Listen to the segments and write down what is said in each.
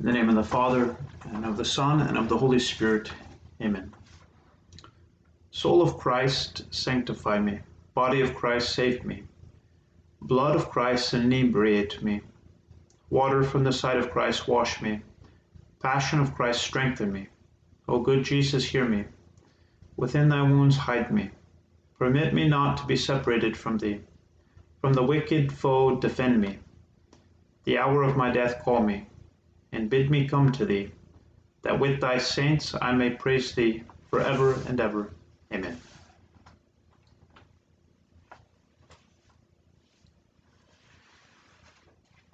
In the name of the Father, and of the Son, and of the Holy Spirit. Amen. Soul of Christ, sanctify me. Body of Christ, save me. Blood of Christ, inebriate me. Water from the side of Christ, wash me. Passion of Christ, strengthen me. O good Jesus, hear me. Within thy wounds, hide me. Permit me not to be separated from thee. From the wicked foe, defend me. The hour of my death, call me and bid me come to thee, that with thy saints I may praise thee for ever and ever. Amen.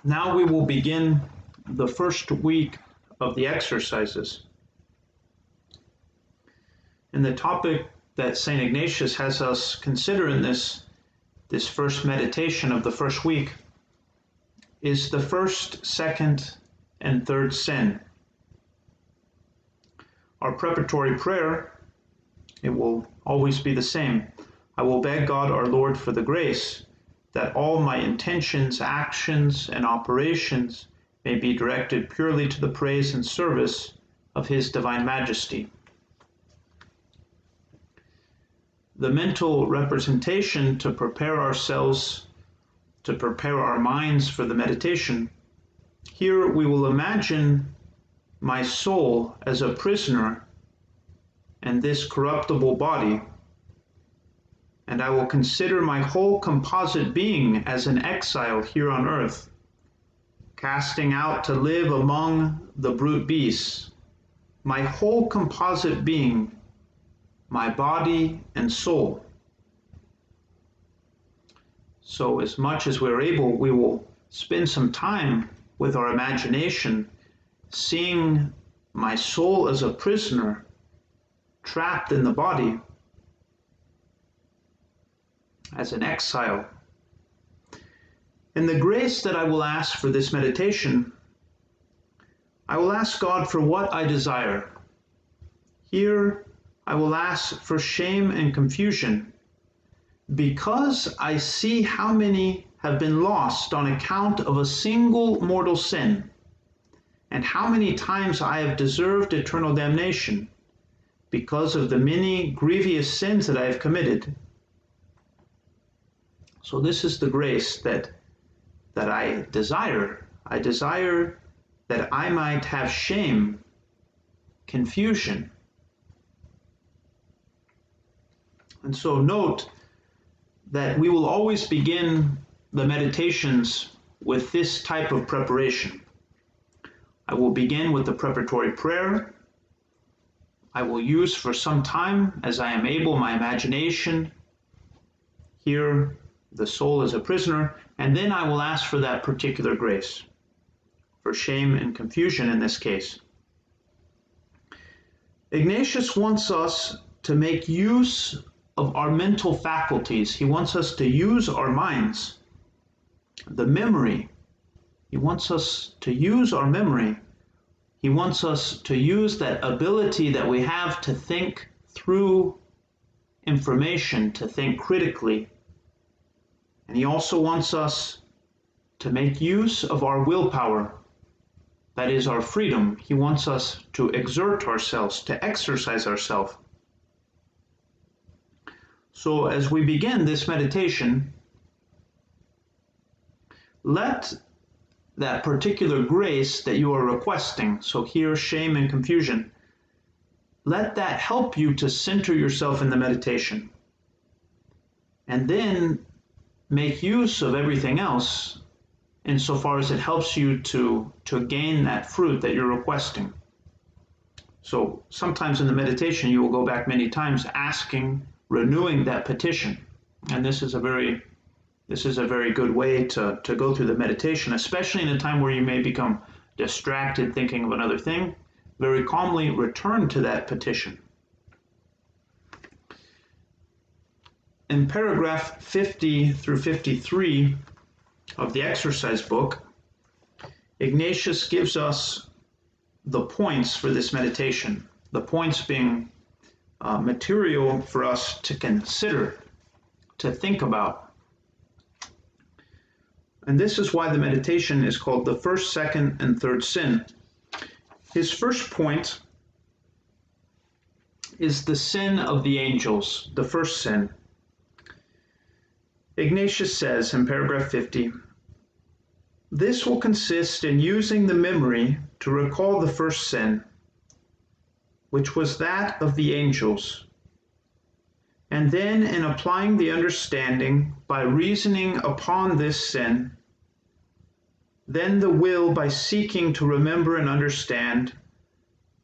Now we will begin the first week of the exercises. And the topic that St. Ignatius has us consider in this, this first meditation of the first week is the first, second, and third sin. Our preparatory prayer, it will always be the same. I will beg God our Lord for the grace that all my intentions, actions, and operations may be directed purely to the praise and service of His Divine Majesty. The mental representation to prepare ourselves, to prepare our minds for the meditation, here we will imagine my soul as a prisoner and this corruptible body, and I will consider my whole composite being as an exile here on earth, casting out to live among the brute beasts. My whole composite being, my body and soul. So, as much as we're able, we will spend some time with our imagination, seeing my soul as a prisoner trapped in the body, as an exile. And the grace that I will ask for this meditation, I will ask God for what I desire. Here, I will ask for shame and confusion because I see how many have been lost on account of a single mortal sin, and how many times I have deserved eternal damnation because of the many grievous sins that I have committed. So this is the grace that that I desire. I desire that I might have shame, confusion. And so note that we will always begin the meditations with this type of preparation. I will begin with the preparatory prayer. I will use for some time, as I am able, my imagination. Here, the soul is a prisoner, and then I will ask for that particular grace, for shame and confusion in this case. Ignatius wants us to make use of our mental faculties. He wants us to use our minds the memory. He wants us to use our memory. He wants us to use that ability that we have to think through information, to think critically. And he also wants us to make use of our willpower, that is our freedom. He wants us to exert ourselves, to exercise ourselves. So, as we begin this meditation, let that particular grace that you are requesting, so here, shame and confusion, let that help you to center yourself in the meditation. And then make use of everything else insofar as it helps you to, to gain that fruit that you're requesting. So sometimes in the meditation, you will go back many times asking, renewing that petition. And this is a very this is a very good way to, to go through the meditation, especially in a time where you may become distracted thinking of another thing. Very calmly return to that petition. In paragraph 50 through 53 of the exercise book, Ignatius gives us the points for this meditation, the points being uh, material for us to consider, to think about. And this is why the meditation is called the first, second, and third sin. His first point is the sin of the angels, the first sin. Ignatius says in paragraph 50 this will consist in using the memory to recall the first sin, which was that of the angels, and then in applying the understanding by reasoning upon this sin, then the will by seeking to remember and understand,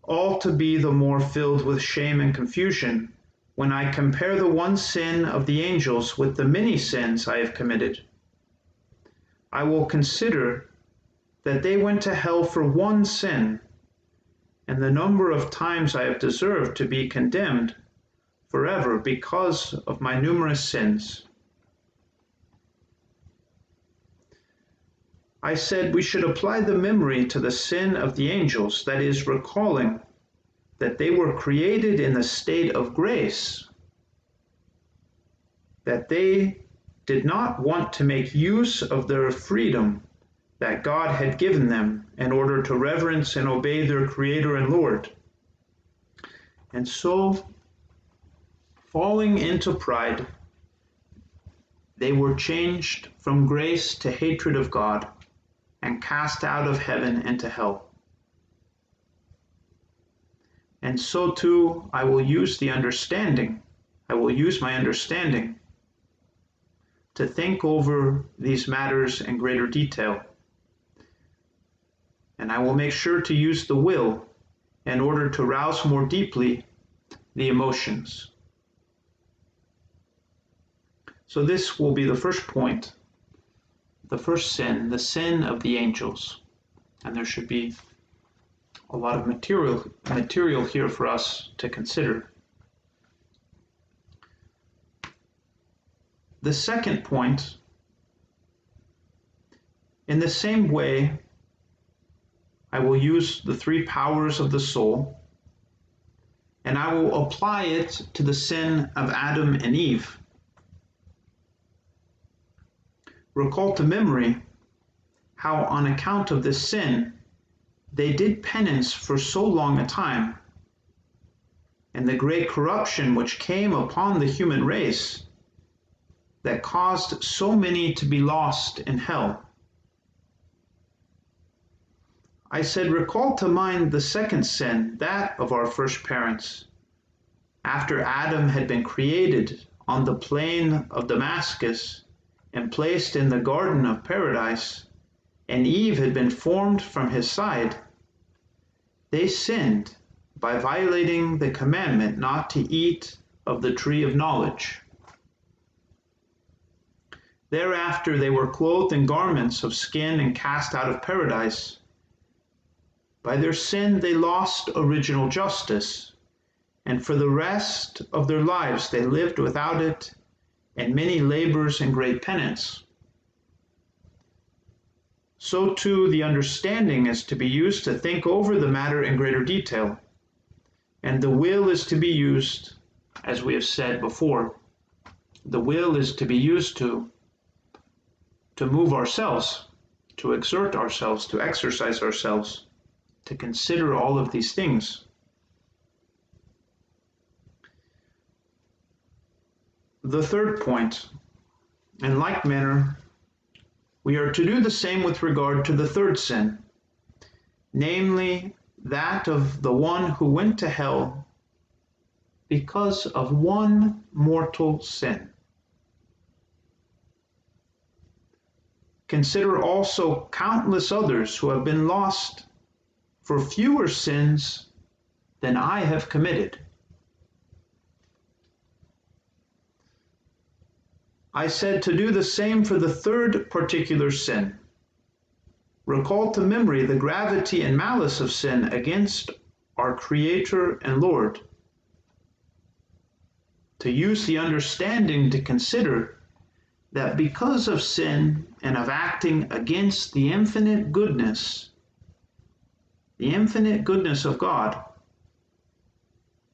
all to be the more filled with shame and confusion when I compare the one sin of the angels with the many sins I have committed. I will consider that they went to hell for one sin, and the number of times I have deserved to be condemned forever because of my numerous sins. I said we should apply the memory to the sin of the angels, that is, recalling that they were created in the state of grace, that they did not want to make use of their freedom that God had given them in order to reverence and obey their Creator and Lord. And so, falling into pride, they were changed from grace to hatred of God and cast out of heaven into hell. And so too, I will use the understanding, I will use my understanding to think over these matters in greater detail. And I will make sure to use the will in order to rouse more deeply the emotions. So, this will be the first point the first sin, the sin of the angels. And there should be a lot of material material here for us to consider. The second point, in the same way, I will use the three powers of the soul and I will apply it to the sin of Adam and Eve. Recall to memory how, on account of this sin, they did penance for so long a time, and the great corruption which came upon the human race that caused so many to be lost in hell. I said, recall to mind the second sin, that of our first parents. After Adam had been created on the plain of Damascus and placed in the garden of paradise, and Eve had been formed from his side, they sinned by violating the commandment not to eat of the tree of knowledge. Thereafter they were clothed in garments of skin and cast out of paradise. By their sin they lost original justice, and for the rest of their lives they lived without it and many labors and great penance so too the understanding is to be used to think over the matter in greater detail. And the will is to be used, as we have said before, the will is to be used to, to move ourselves, to exert ourselves, to exercise ourselves, to consider all of these things. The third point, in like manner, we are to do the same with regard to the third sin, namely that of the one who went to hell because of one mortal sin. Consider also countless others who have been lost for fewer sins than I have committed. I said to do the same for the third particular sin. Recall to memory the gravity and malice of sin against our Creator and Lord. To use the understanding to consider that because of sin and of acting against the infinite goodness, the infinite goodness of God,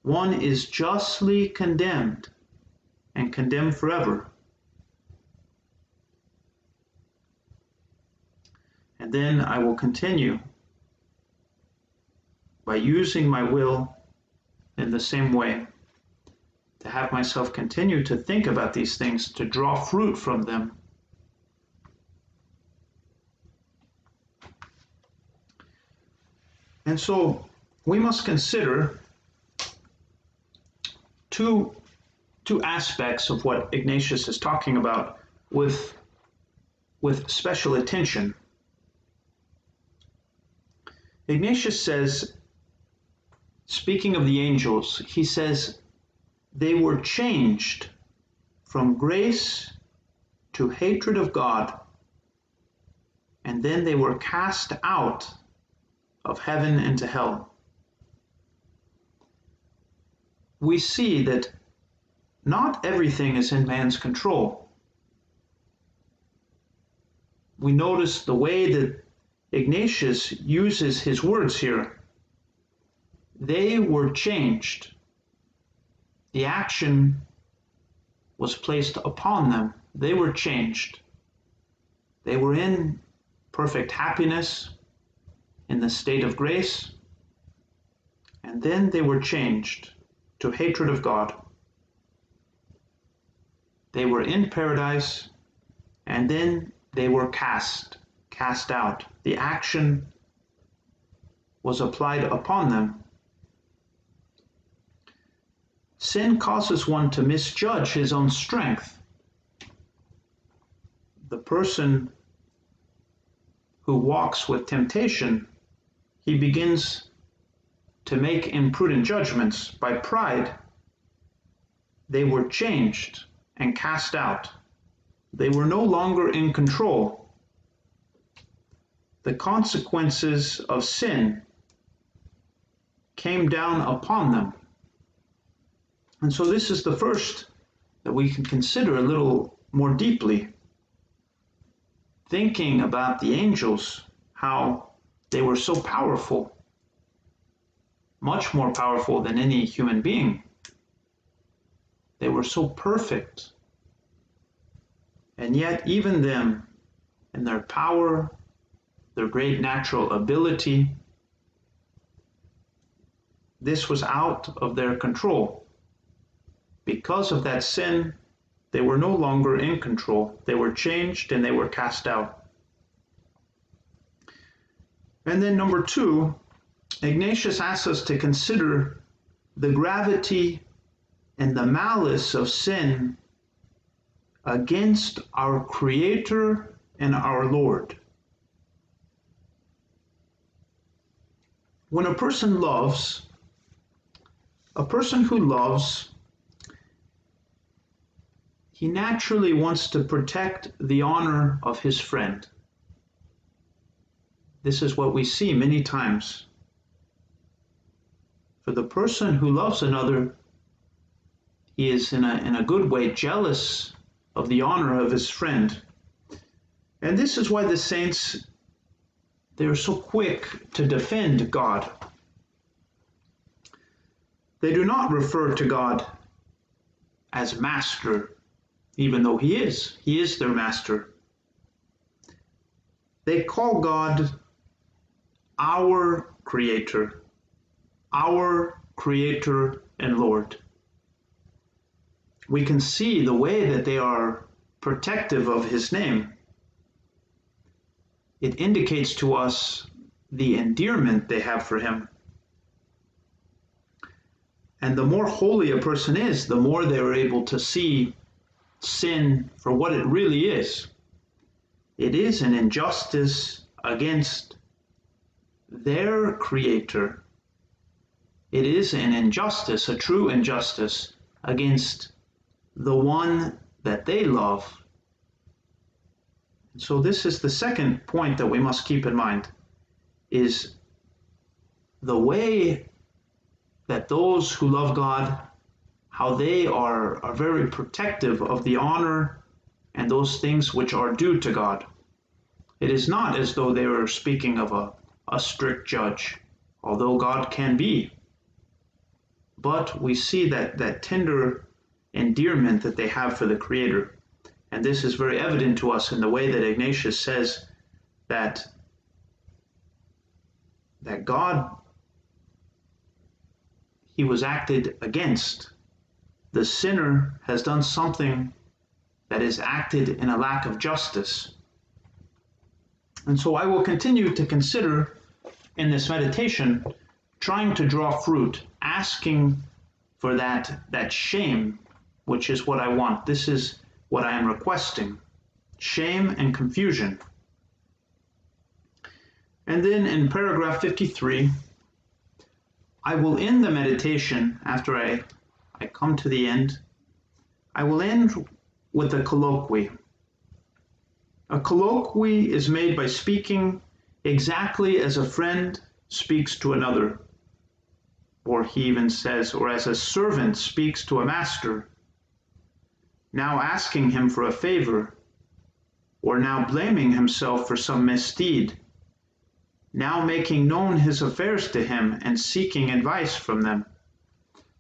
one is justly condemned and condemned forever. And then I will continue. by using my will in the same way, to have myself continue to think about these things, to draw fruit from them. And so we must consider two, two aspects of what Ignatius is talking about with, with special attention. Ignatius says, speaking of the angels, he says, they were changed from grace to hatred of God, and then they were cast out of heaven into hell. We see that not everything is in man's control. We notice the way that Ignatius uses his words here. They were changed. The action was placed upon them. They were changed. They were in perfect happiness, in the state of grace, and then they were changed to hatred of God. They were in paradise, and then they were cast cast out. The action was applied upon them. Sin causes one to misjudge his own strength. The person who walks with temptation, he begins to make imprudent judgments. By pride, they were changed and cast out. They were no longer in control the consequences of sin came down upon them. And so this is the first that we can consider a little more deeply. Thinking about the angels, how they were so powerful, much more powerful than any human being. They were so perfect. And yet, even them, in their power their great natural ability. This was out of their control. Because of that sin, they were no longer in control. They were changed and they were cast out. And then, number two, Ignatius asks us to consider the gravity and the malice of sin against our Creator and our Lord. When a person loves, a person who loves, he naturally wants to protect the honor of his friend. This is what we see many times. For the person who loves another, he is in a, in a good way jealous of the honor of his friend. And this is why the saints they are so quick to defend God. They do not refer to God as master, even though he is. He is their master. They call God our creator, our creator and Lord. We can see the way that they are protective of his name it indicates to us the endearment they have for him. And the more holy a person is, the more they are able to see sin for what it really is. It is an injustice against their creator. It is an injustice, a true injustice against the one that they love so this is the second point that we must keep in mind is the way that those who love God, how they are, are very protective of the honor and those things which are due to God. It is not as though they were speaking of a, a strict judge, although God can be. But we see that, that tender endearment that they have for the Creator. And this is very evident to us in the way that Ignatius says that, that God he was acted against. The sinner has done something that is acted in a lack of justice. And so I will continue to consider in this meditation trying to draw fruit, asking for that, that shame, which is what I want. This is what I am requesting shame and confusion. And then in paragraph 53, I will end the meditation after I, I come to the end. I will end with a colloquy. A colloquy is made by speaking exactly as a friend speaks to another. Or he even says, or as a servant speaks to a master, now asking him for a favor, or now blaming himself for some misdeed now making known his affairs to him and seeking advice from them.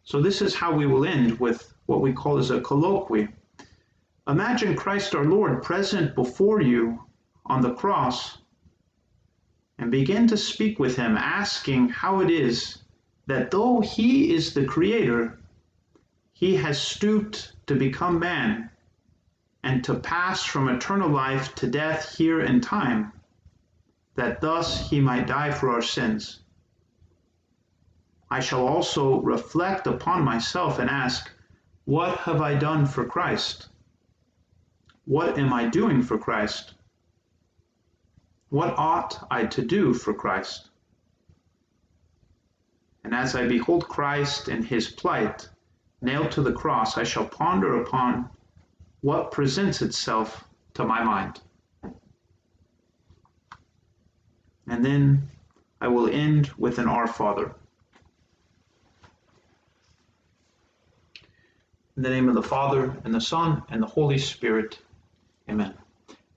So, this is how we will end with what we call as a colloquy. Imagine Christ our Lord present before you on the cross and begin to speak with him, asking how it is that though he is the creator, he has stooped to become man and to pass from eternal life to death here in time that thus he might die for our sins. I shall also reflect upon myself and ask, What have I done for Christ? What am I doing for Christ? What ought I to do for Christ? And as I behold Christ in his plight, nailed to the cross, I shall ponder upon what presents itself to my mind. and then I will end with an Our Father. In the name of the Father, and the Son, and the Holy Spirit. Amen.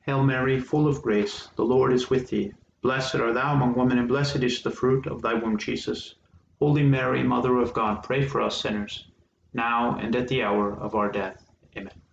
Hail Mary, full of grace, the Lord is with thee. Blessed art thou among women, and blessed is the fruit of thy womb, Jesus. Holy Mary, Mother of God, pray for us sinners, now and at the hour of our death. Amen.